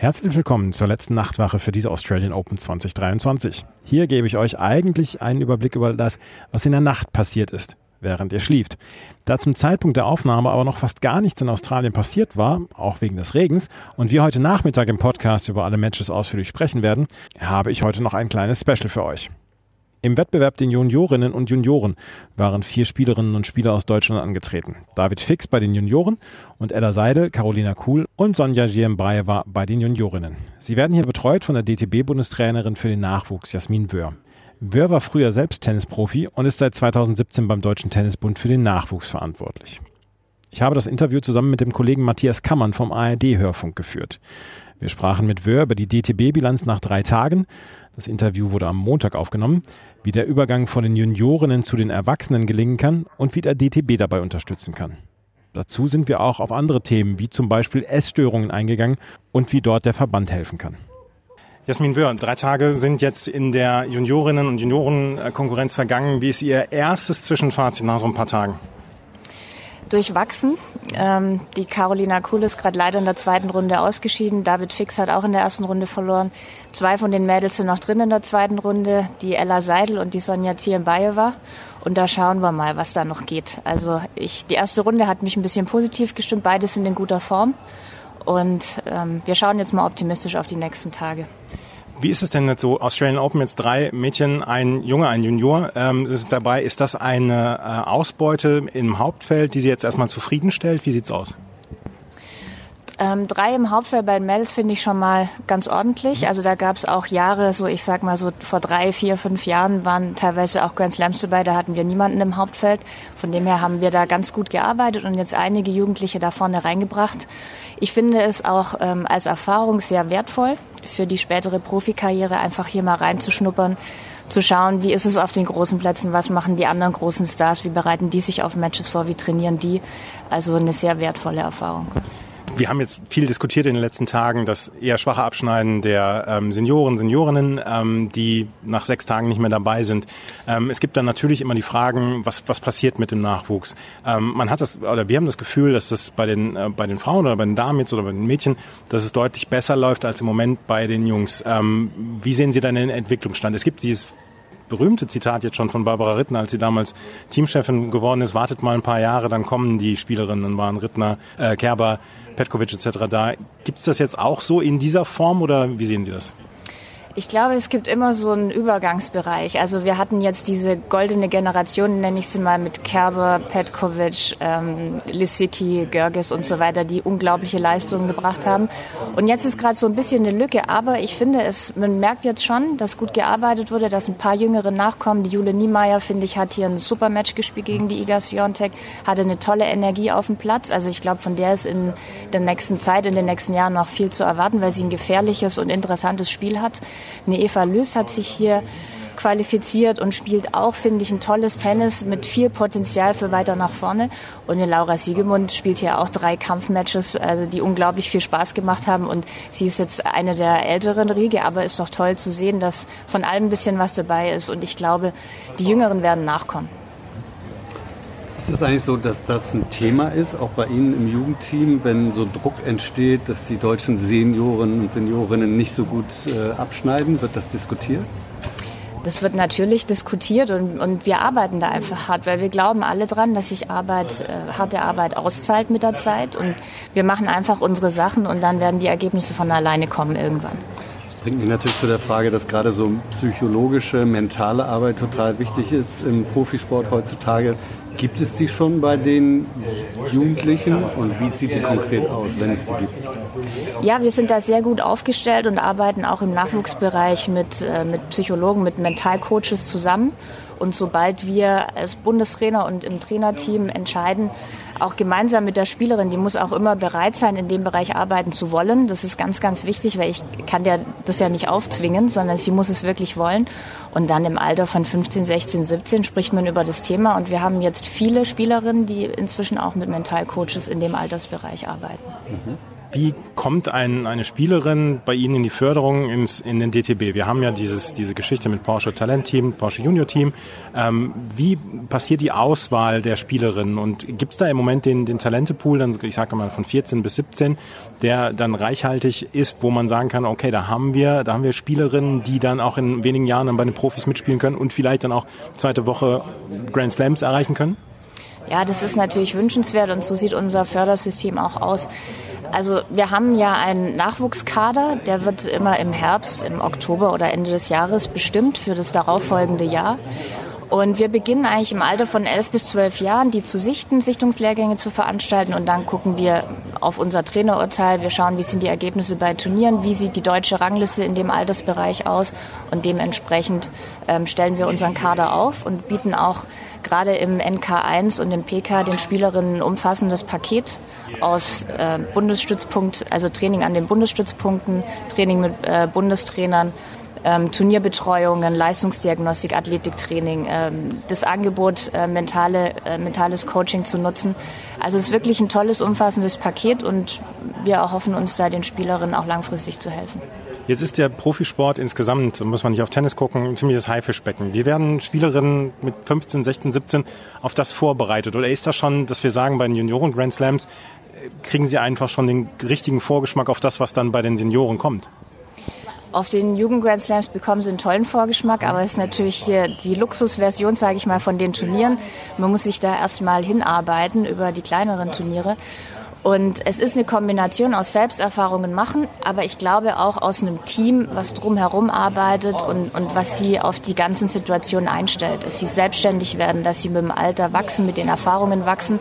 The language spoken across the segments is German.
Herzlich willkommen zur letzten Nachtwache für diese Australian Open 2023. Hier gebe ich euch eigentlich einen Überblick über das, was in der Nacht passiert ist, während ihr schlieft. Da zum Zeitpunkt der Aufnahme aber noch fast gar nichts in Australien passiert war, auch wegen des Regens, und wir heute Nachmittag im Podcast über alle Matches ausführlich sprechen werden, habe ich heute noch ein kleines Special für euch. Im Wettbewerb den Juniorinnen und Junioren waren vier Spielerinnen und Spieler aus Deutschland angetreten. David Fix bei den Junioren und Ella Seidel, Carolina Kuhl und Sonja Giembaeva bei den Juniorinnen. Sie werden hier betreut von der DTB-Bundestrainerin für den Nachwuchs, Jasmin Wöhr. Wöhr war früher selbst Tennisprofi und ist seit 2017 beim Deutschen Tennisbund für den Nachwuchs verantwortlich. Ich habe das Interview zusammen mit dem Kollegen Matthias Kammern vom ARD-Hörfunk geführt. Wir sprachen mit Wöhr über die DTB-Bilanz nach drei Tagen. Das Interview wurde am Montag aufgenommen wie der Übergang von den Juniorinnen zu den Erwachsenen gelingen kann und wie der DTB dabei unterstützen kann. Dazu sind wir auch auf andere Themen wie zum Beispiel Essstörungen eingegangen und wie dort der Verband helfen kann. Jasmin Wöhr, drei Tage sind jetzt in der Juniorinnen- und Juniorenkonkurrenz vergangen. Wie ist Ihr erstes Zwischenfazit nach so ein paar Tagen? Durchwachsen. Ähm, die Carolina Kuhl ist gerade leider in der zweiten Runde ausgeschieden. David Fix hat auch in der ersten Runde verloren. Zwei von den Mädels sind noch drin in der zweiten Runde, die Ella Seidel und die Sonja Zienbayewa. Und da schauen wir mal, was da noch geht. Also ich, die erste Runde hat mich ein bisschen positiv gestimmt. Beide sind in guter Form. Und ähm, wir schauen jetzt mal optimistisch auf die nächsten Tage. Wie ist es denn jetzt so? Australian Open jetzt drei Mädchen, ein Junge, ein Junior ähm, ist dabei. Ist das eine äh, Ausbeute im Hauptfeld, die Sie jetzt erstmal zufriedenstellt? Wie sieht's aus? Ähm, drei im Hauptfeld bei den Mädels finde ich schon mal ganz ordentlich. Also da gab es auch Jahre, so ich sag mal so vor drei, vier, fünf Jahren waren teilweise auch Grand Slams dabei, da hatten wir niemanden im Hauptfeld. Von dem her haben wir da ganz gut gearbeitet und jetzt einige Jugendliche da vorne reingebracht. Ich finde es auch ähm, als Erfahrung sehr wertvoll für die spätere Profikarriere, einfach hier mal reinzuschnuppern zu schauen, wie ist es auf den großen Plätzen, was machen die anderen großen Stars, wie bereiten die sich auf Matches vor, wie trainieren die. Also eine sehr wertvolle Erfahrung wir haben jetzt viel diskutiert in den letzten Tagen, das eher schwache Abschneiden der ähm, Senioren, Seniorinnen, ähm, die nach sechs Tagen nicht mehr dabei sind. Ähm, es gibt dann natürlich immer die Fragen, was, was passiert mit dem Nachwuchs. Ähm, man hat das, oder wir haben das Gefühl, dass das bei den, äh, bei den Frauen oder bei den Damen jetzt oder bei den Mädchen, dass es deutlich besser läuft als im Moment bei den Jungs. Ähm, wie sehen Sie dann den Entwicklungsstand? Es gibt dieses berühmte Zitat jetzt schon von Barbara Rittner, als sie damals Teamchefin geworden ist, wartet mal ein paar Jahre, dann kommen die Spielerinnen, waren Rittner, äh, Kerber, Petkovic etc. da. Gibt es das jetzt auch so in dieser Form oder wie sehen Sie das? Ich glaube, es gibt immer so einen Übergangsbereich. Also wir hatten jetzt diese goldene Generation, nenne ich sie mal, mit Kerber, Petkovic, ähm, Lissicki, Görges und so weiter, die unglaubliche Leistungen gebracht haben. Und jetzt ist gerade so ein bisschen eine Lücke, aber ich finde, es, man merkt jetzt schon, dass gut gearbeitet wurde, dass ein paar Jüngere nachkommen. Die Jule Niemeyer, finde ich, hat hier ein super Match gespielt gegen die Iga Swiatek, hatte eine tolle Energie auf dem Platz. Also ich glaube, von der ist in der nächsten Zeit, in den nächsten Jahren noch viel zu erwarten, weil sie ein gefährliches und interessantes Spiel hat. Eine Eva Lüss hat sich hier qualifiziert und spielt auch, finde ich, ein tolles Tennis mit viel Potenzial für weiter nach vorne. Und eine Laura Siegemund spielt hier auch drei Kampfmatches, also die unglaublich viel Spaß gemacht haben. Und sie ist jetzt eine der älteren Riege, aber ist doch toll zu sehen, dass von allem ein bisschen was dabei ist. Und ich glaube, die Jüngeren werden nachkommen. Ist es eigentlich so, dass das ein Thema ist, auch bei Ihnen im Jugendteam, wenn so Druck entsteht, dass die deutschen Senioren und Seniorinnen nicht so gut äh, abschneiden? Wird das diskutiert? Das wird natürlich diskutiert und, und wir arbeiten da einfach hart, weil wir glauben alle dran, dass sich Arbeit, äh, harte Arbeit auszahlt mit der Zeit und wir machen einfach unsere Sachen und dann werden die Ergebnisse von alleine kommen irgendwann Das bringt mich natürlich zu der Frage, dass gerade so psychologische, mentale Arbeit total wichtig ist im Profisport heutzutage. Gibt es die schon bei den Jugendlichen und wie sieht die konkret aus, wenn es die gibt? Ja, wir sind da sehr gut aufgestellt und arbeiten auch im Nachwuchsbereich mit, äh, mit Psychologen, mit Mentalcoaches zusammen Und sobald wir als Bundestrainer und im Trainerteam entscheiden, auch gemeinsam mit der Spielerin, die muss auch immer bereit sein, in dem Bereich arbeiten zu wollen. Das ist ganz, ganz wichtig, weil ich kann der das ja nicht aufzwingen, sondern sie muss es wirklich wollen. Und dann im Alter von 15, 16, 17 spricht man über das Thema. Und wir haben jetzt viele Spielerinnen, die inzwischen auch mit Mentalcoaches in dem Altersbereich arbeiten. Mhm. Wie kommt ein, eine Spielerin bei Ihnen in die Förderung ins, in den DTB? Wir haben ja dieses, diese Geschichte mit Porsche Talent Team, Porsche Junior Team. Ähm, wie passiert die Auswahl der Spielerinnen? Und gibt es da im Moment den, den Talentepool, dann, ich sage mal von 14 bis 17, der dann reichhaltig ist, wo man sagen kann, okay, da haben wir, da haben wir Spielerinnen, die dann auch in wenigen Jahren dann bei den Profis mitspielen können und vielleicht dann auch zweite Woche Grand Slams erreichen können? Ja, das ist natürlich wünschenswert und so sieht unser Fördersystem auch aus. Also wir haben ja einen Nachwuchskader, der wird immer im Herbst, im Oktober oder Ende des Jahres bestimmt für das darauffolgende Jahr. Und wir beginnen eigentlich im Alter von elf bis zwölf Jahren, die zu sichten, Sichtungslehrgänge zu veranstalten. Und dann gucken wir auf unser Trainerurteil. Wir schauen, wie sind die Ergebnisse bei Turnieren, wie sieht die deutsche Rangliste in dem Altersbereich aus. Und dementsprechend ähm, stellen wir unseren Kader auf und bieten auch gerade im NK1 und im PK den Spielerinnen ein umfassendes Paket aus äh, Bundesstützpunkt, also Training an den Bundesstützpunkten, Training mit äh, Bundestrainern, ähm, Turnierbetreuungen, Leistungsdiagnostik, Athletiktraining, ähm, das Angebot, äh, mentale, äh, mentales Coaching zu nutzen. Also es ist wirklich ein tolles, umfassendes Paket und wir erhoffen uns da den Spielerinnen auch langfristig zu helfen. Jetzt ist der Profisport insgesamt, muss man nicht auf Tennis gucken, ein ziemliches Haifischbecken. Wie werden Spielerinnen mit 15, 16, 17 auf das vorbereitet? Oder ist das schon, dass wir sagen, bei den Junioren Grand Slams äh, kriegen sie einfach schon den richtigen Vorgeschmack auf das, was dann bei den Senioren kommt? Auf den Jugend Grand Slams bekommen sie einen tollen Vorgeschmack, aber es ist natürlich hier die Luxusversion, sage ich mal, von den Turnieren. Man muss sich da erstmal hinarbeiten über die kleineren Turniere. Und es ist eine Kombination aus Selbsterfahrungen machen, aber ich glaube auch aus einem Team, was drumherum arbeitet und, und was sie auf die ganzen Situationen einstellt. Dass sie selbstständig werden, dass sie mit dem Alter wachsen, mit den Erfahrungen wachsen.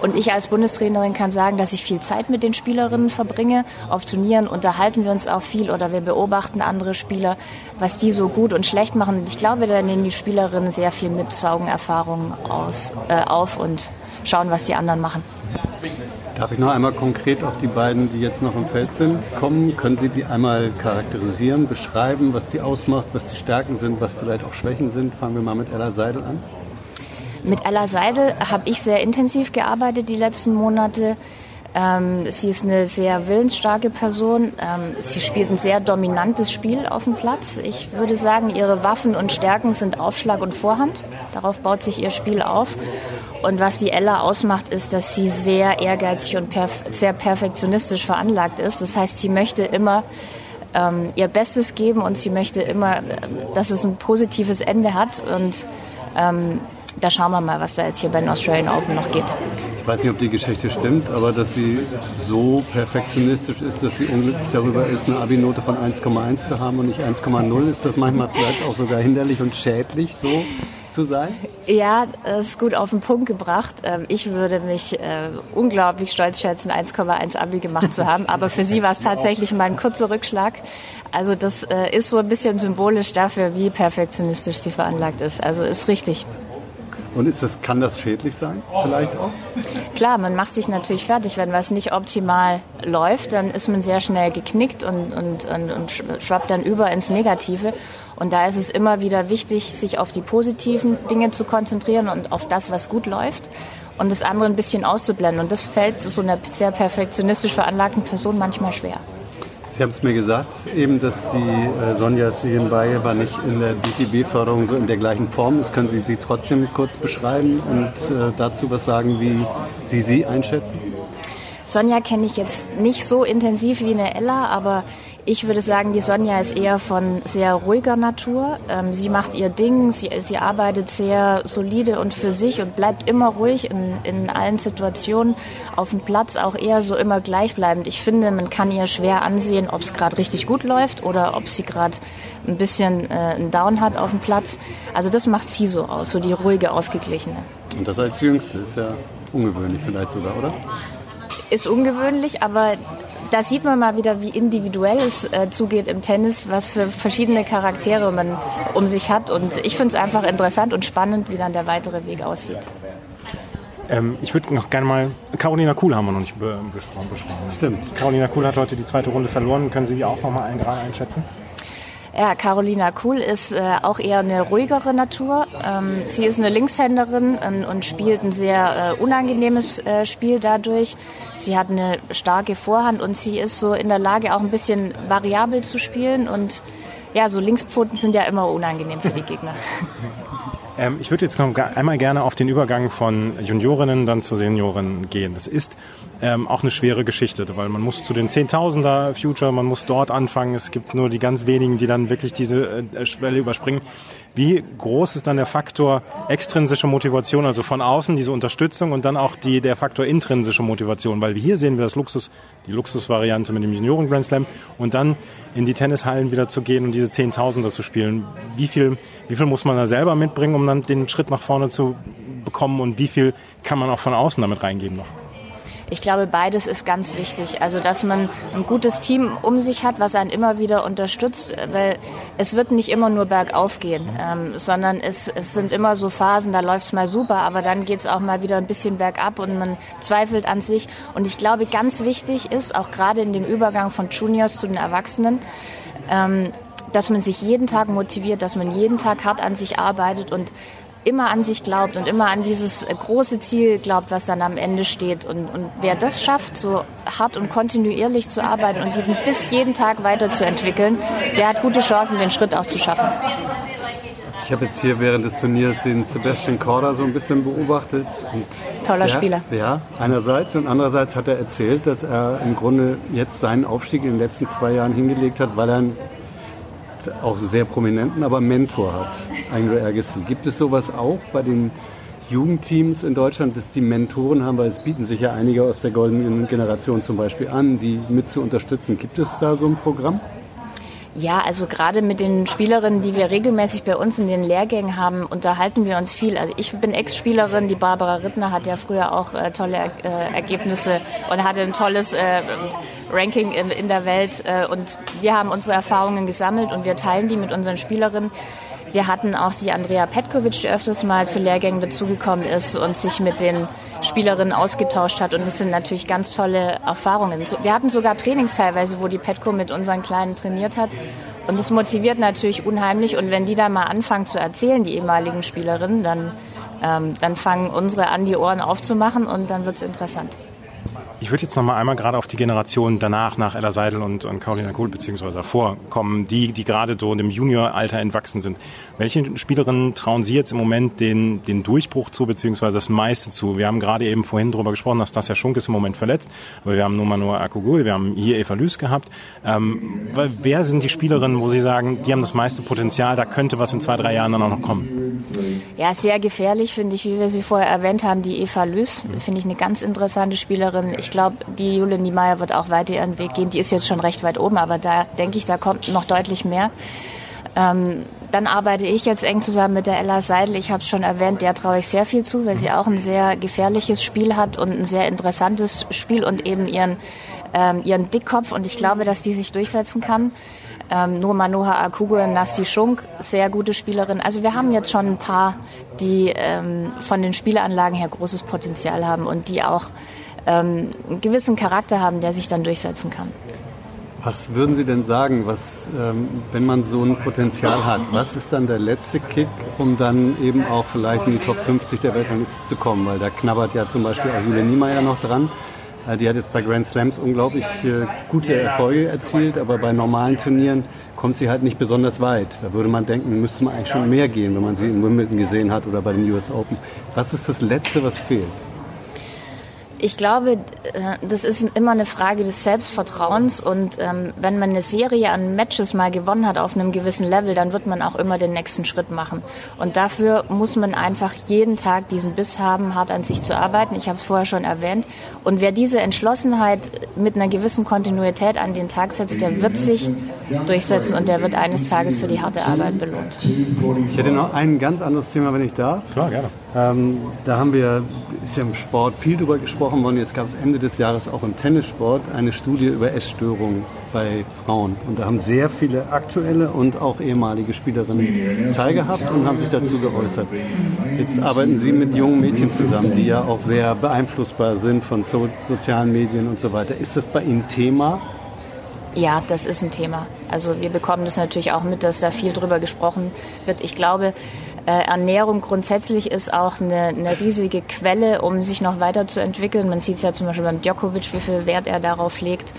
Und ich als Bundestrainerin kann sagen, dass ich viel Zeit mit den Spielerinnen verbringe. Auf Turnieren unterhalten wir uns auch viel oder wir beobachten andere Spieler, was die so gut und schlecht machen. Und ich glaube, da nehmen die Spielerinnen sehr viel mit, saugen Erfahrungen aus, äh, auf und schauen, was die anderen machen. Darf ich noch einmal konkret auf die beiden, die jetzt noch im Feld sind, kommen? Können Sie die einmal charakterisieren, beschreiben, was die ausmacht, was die Stärken sind, was vielleicht auch Schwächen sind? Fangen wir mal mit Ella Seidel an. Mit Ella Seidel habe ich sehr intensiv gearbeitet die letzten Monate. Ähm, sie ist eine sehr willensstarke Person. Ähm, sie spielt ein sehr dominantes Spiel auf dem Platz. Ich würde sagen, ihre Waffen und Stärken sind Aufschlag und Vorhand. Darauf baut sich ihr Spiel auf. Und was die Ella ausmacht, ist, dass sie sehr ehrgeizig und perf sehr perfektionistisch veranlagt ist. Das heißt, sie möchte immer ähm, ihr Bestes geben und sie möchte immer, dass es ein positives Ende hat. Und ähm, da schauen wir mal, was da jetzt hier bei den Australian Open noch geht. Ich weiß nicht, ob die Geschichte stimmt, aber dass sie so perfektionistisch ist, dass sie unglücklich darüber ist, eine Abi-Note von 1,1 zu haben und nicht 1,0, ist das manchmal vielleicht auch sogar hinderlich und schädlich so zu sein? Ja, das ist gut auf den Punkt gebracht. Ähm, ich würde mich äh, unglaublich stolz schätzen, 1,1 Abi gemacht zu haben, aber für sie war es tatsächlich mal ein kurzer Rückschlag. Also das äh, ist so ein bisschen symbolisch dafür, wie perfektionistisch sie veranlagt ist. Also ist richtig. Und ist das, kann das schädlich sein, vielleicht auch? Klar, man macht sich natürlich fertig. Wenn was nicht optimal läuft, dann ist man sehr schnell geknickt und, und, und, und schwappt dann über ins Negative. Und da ist es immer wieder wichtig, sich auf die positiven Dinge zu konzentrieren und auf das, was gut läuft und das andere ein bisschen auszublenden. Und das fällt so einer sehr perfektionistisch veranlagten Person manchmal schwer. Sie haben es mir gesagt, eben, dass die äh, Sonja Sigenbaye nicht in der DTB-Förderung so in der gleichen Form ist. Können Sie sie trotzdem kurz beschreiben und äh, dazu was sagen, wie Sie sie einschätzen? Sonja kenne ich jetzt nicht so intensiv wie eine Ella, aber ich würde sagen, die Sonja ist eher von sehr ruhiger Natur. Ähm, sie macht ihr Ding, sie, sie arbeitet sehr solide und für sich und bleibt immer ruhig in, in allen Situationen. Auf dem Platz auch eher so immer gleichbleibend. Ich finde, man kann ihr schwer ansehen, ob es gerade richtig gut läuft oder ob sie gerade ein bisschen äh, einen Down hat auf dem Platz. Also das macht sie so aus, so die ruhige, ausgeglichene. Und das als Jüngste ist ja ungewöhnlich vielleicht sogar, oder? Ist ungewöhnlich, aber da sieht man mal wieder, wie individuell es äh, zugeht im Tennis, was für verschiedene Charaktere man um sich hat. Und ich finde es einfach interessant und spannend, wie dann der weitere Weg aussieht. Ähm, ich würde noch gerne mal, Carolina Kuhl haben wir noch nicht be besprochen. Stimmt. Carolina Kuhl hat heute die zweite Runde verloren. Können Sie die auch noch mal ein, gerade einschätzen? Ja, Carolina Kuhl ist äh, auch eher eine ruhigere Natur. Ähm, sie ist eine Linkshänderin und, und spielt ein sehr äh, unangenehmes äh, Spiel dadurch. Sie hat eine starke Vorhand und sie ist so in der Lage, auch ein bisschen variabel zu spielen. Und ja, so Linkspfoten sind ja immer unangenehm für die Gegner. Ähm, ich würde jetzt noch einmal gerne auf den Übergang von Juniorinnen dann zu Seniorinnen gehen. Das ist ähm, auch eine schwere Geschichte, weil man muss zu den Zehntausender Future, man muss dort anfangen. Es gibt nur die ganz wenigen, die dann wirklich diese äh, Schwelle überspringen. Wie groß ist dann der Faktor extrinsische Motivation, also von außen diese Unterstützung und dann auch die, der Faktor intrinsische Motivation? Weil hier sehen wir das Luxus, die Luxusvariante mit dem Junioren Grand Slam und dann in die Tennishallen wieder zu gehen und diese Zehntausender zu spielen. Wie viel, wie viel muss man da selber mitbringen, um dann den Schritt nach vorne zu bekommen und wie viel kann man auch von außen damit reingeben noch? Ich glaube, beides ist ganz wichtig. Also, dass man ein gutes Team um sich hat, was einen immer wieder unterstützt, weil es wird nicht immer nur bergauf gehen, ähm, sondern es, es sind immer so Phasen, da läuft es mal super, aber dann geht es auch mal wieder ein bisschen bergab und man zweifelt an sich. Und ich glaube, ganz wichtig ist, auch gerade in dem Übergang von Juniors zu den Erwachsenen, ähm, dass man sich jeden Tag motiviert, dass man jeden Tag hart an sich arbeitet und immer an sich glaubt und immer an dieses große Ziel glaubt, was dann am Ende steht. Und, und wer das schafft, so hart und kontinuierlich zu arbeiten und diesen Biss jeden Tag weiterzuentwickeln, der hat gute Chancen, den Schritt auch zu schaffen. Ich habe jetzt hier während des Turniers den Sebastian Korda so ein bisschen beobachtet. Toller Spieler. ja, einerseits und andererseits hat er erzählt, dass er im Grunde jetzt seinen Aufstieg in den letzten zwei Jahren hingelegt hat, weil er ein auch sehr prominenten, aber Mentor hat, Andre Agassi. Gibt es sowas auch bei den Jugendteams in Deutschland, dass die Mentoren haben, weil es bieten sich ja einige aus der goldenen Generation zum Beispiel an, die mit zu unterstützen. Gibt es da so ein Programm? Ja, also gerade mit den Spielerinnen, die wir regelmäßig bei uns in den Lehrgängen haben, unterhalten wir uns viel. Also ich bin Ex-Spielerin, die Barbara Rittner hat ja früher auch äh, tolle äh, Ergebnisse und hatte ein tolles äh, Ranking in, in der Welt. Äh, und wir haben unsere Erfahrungen gesammelt und wir teilen die mit unseren Spielerinnen. Wir hatten auch die Andrea Petkovic, die öfters mal zu Lehrgängen dazugekommen ist und sich mit den Spielerinnen ausgetauscht hat. Und das sind natürlich ganz tolle Erfahrungen. Wir hatten sogar Trainings teilweise, wo die Petko mit unseren Kleinen trainiert hat. Und das motiviert natürlich unheimlich. Und wenn die dann mal anfangen zu erzählen, die ehemaligen Spielerinnen, dann, ähm, dann fangen unsere an, die Ohren aufzumachen und dann wird es interessant. Ich würde jetzt noch mal einmal gerade auf die Generation danach, nach Ella Seidel und, und Carolina Kohl, beziehungsweise davor kommen, die, die gerade so in dem Junioralter entwachsen sind. Welche Spielerinnen trauen Sie jetzt im Moment den, den Durchbruch zu, beziehungsweise das meiste zu? Wir haben gerade eben vorhin darüber gesprochen, dass das ja Schunk ist im Moment verletzt, aber wir haben nur Manoa Akugui, wir haben hier Eva Lüß gehabt. Ähm, wer sind die Spielerinnen, wo Sie sagen, die haben das meiste Potenzial, da könnte was in zwei, drei Jahren dann auch noch kommen? Ja, sehr gefährlich finde ich, wie wir sie vorher erwähnt haben, die Eva Lüß, finde ich eine ganz interessante Spielerin. Ich glaube, die Jule Niemeyer wird auch weiter ihren Weg gehen. Die ist jetzt schon recht weit oben, aber da denke ich, da kommt noch deutlich mehr. Ähm, dann arbeite ich jetzt eng zusammen mit der Ella Seidel. Ich habe es schon erwähnt, der traue ich sehr viel zu, weil sie auch ein sehr gefährliches Spiel hat und ein sehr interessantes Spiel und eben ihren, ähm, ihren Dickkopf. Und ich glaube, dass die sich durchsetzen kann. Ähm, nur Manoha Akugo und Nasti Schunk, sehr gute Spielerin. Also wir haben jetzt schon ein paar, die ähm, von den Spielanlagen her großes Potenzial haben und die auch ähm, einen gewissen Charakter haben, der sich dann durchsetzen kann. Was würden Sie denn sagen, was, ähm, wenn man so ein Potenzial hat, was ist dann der letzte Kick, um dann eben auch vielleicht in die Top 50 der Weltrangliste zu kommen? Weil da knabbert ja zum Beispiel auch Julia Niemeyer noch dran. Äh, die hat jetzt bei Grand Slams unglaublich äh, gute Erfolge erzielt, aber bei normalen Turnieren kommt sie halt nicht besonders weit. Da würde man denken, müsste man eigentlich schon mehr gehen, wenn man sie in Wimbledon gesehen hat oder bei den US Open. Was ist das Letzte, was fehlt? Ich glaube, äh, das ist immer eine Frage des Selbstvertrauens und ähm, wenn man eine Serie an Matches mal gewonnen hat auf einem gewissen Level, dann wird man auch immer den nächsten Schritt machen. Und dafür muss man einfach jeden Tag diesen Biss haben, hart an sich zu arbeiten. Ich habe es vorher schon erwähnt. Und wer diese Entschlossenheit mit einer gewissen Kontinuität an den Tag setzt, der wird sich durchsetzen und der wird eines Tages für die harte Arbeit belohnt. Ich hätte noch ein ganz anderes Thema, wenn ich darf. Klar, gerne. Ähm, da haben wir, ist ja im Sport viel drüber gesprochen besprochen worden. Jetzt gab es Ende des Jahres auch im Tennissport eine Studie über Essstörungen bei Frauen. Und da haben sehr viele aktuelle und auch ehemalige Spielerinnen teilgehabt und haben sich dazu geäußert. Jetzt arbeiten Sie mit jungen Mädchen zusammen, die ja auch sehr beeinflussbar sind von so sozialen Medien und so weiter. Ist das bei Ihnen Thema? Ja, das ist ein Thema. Also wir bekommen das natürlich auch mit, dass da viel drüber gesprochen wird. Ich glaube, Ernährung grundsätzlich ist auch eine, eine riesige Quelle, um sich noch weiterzuentwickeln. Man sieht es ja zum Beispiel beim Djokovic, wie viel Wert er darauf legt.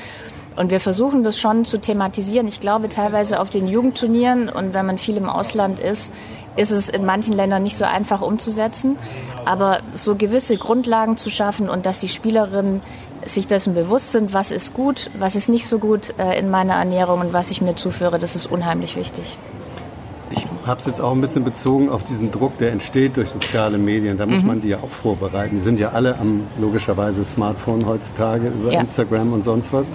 Und wir versuchen das schon zu thematisieren. Ich glaube teilweise auf den Jugendturnieren und wenn man viel im Ausland ist, ist es in manchen Ländern nicht so einfach umzusetzen. Aber so gewisse Grundlagen zu schaffen und dass die Spielerinnen sich dessen bewusst sind, was ist gut, was ist nicht so gut äh, in meiner Ernährung und was ich mir zuführe, das ist unheimlich wichtig. Ich habe es jetzt auch ein bisschen bezogen auf diesen Druck, der entsteht durch soziale Medien. Da muss mhm. man die ja auch vorbereiten. Die sind ja alle am logischerweise Smartphone heutzutage über ja. Instagram und sonst was.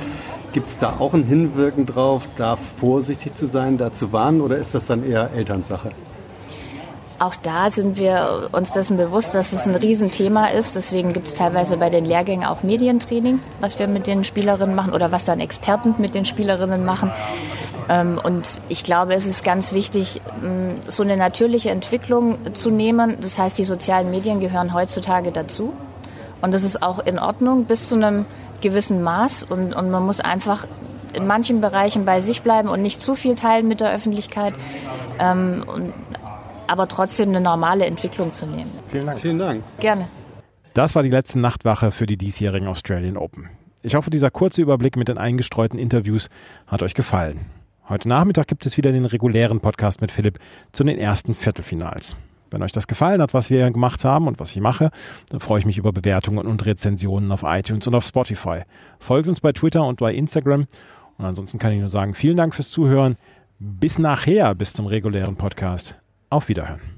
Gibt es da auch ein Hinwirken drauf, da vorsichtig zu sein, da zu warnen oder ist das dann eher Elternsache? Auch da sind wir uns dessen bewusst, dass es ein Riesenthema ist. Deswegen gibt es teilweise bei den Lehrgängen auch Medientraining, was wir mit den Spielerinnen machen oder was dann Experten mit den Spielerinnen machen. Ähm, und ich glaube, es ist ganz wichtig, mm, so eine natürliche Entwicklung zu nehmen. Das heißt, die sozialen Medien gehören heutzutage dazu. Und das ist auch in Ordnung bis zu einem gewissen Maß. Und, und man muss einfach in manchen Bereichen bei sich bleiben und nicht zu viel teilen mit der Öffentlichkeit. Ähm, und aber trotzdem eine normale Entwicklung zu nehmen. Vielen Dank. Vielen Dank. Gerne. Das war die letzte Nachtwache für die diesjährigen Australian Open. Ich hoffe, dieser kurze Überblick mit den eingestreuten Interviews hat euch gefallen. Heute Nachmittag gibt es wieder den regulären Podcast mit Philipp zu den ersten Viertelfinals. Wenn euch das gefallen hat, was wir gemacht haben und was ich mache, dann freue ich mich über Bewertungen und Rezensionen auf iTunes und auf Spotify. Folgt uns bei Twitter und bei Instagram. Und ansonsten kann ich nur sagen, vielen Dank fürs Zuhören. Bis nachher, bis zum regulären Podcast. Auf Wiederhören.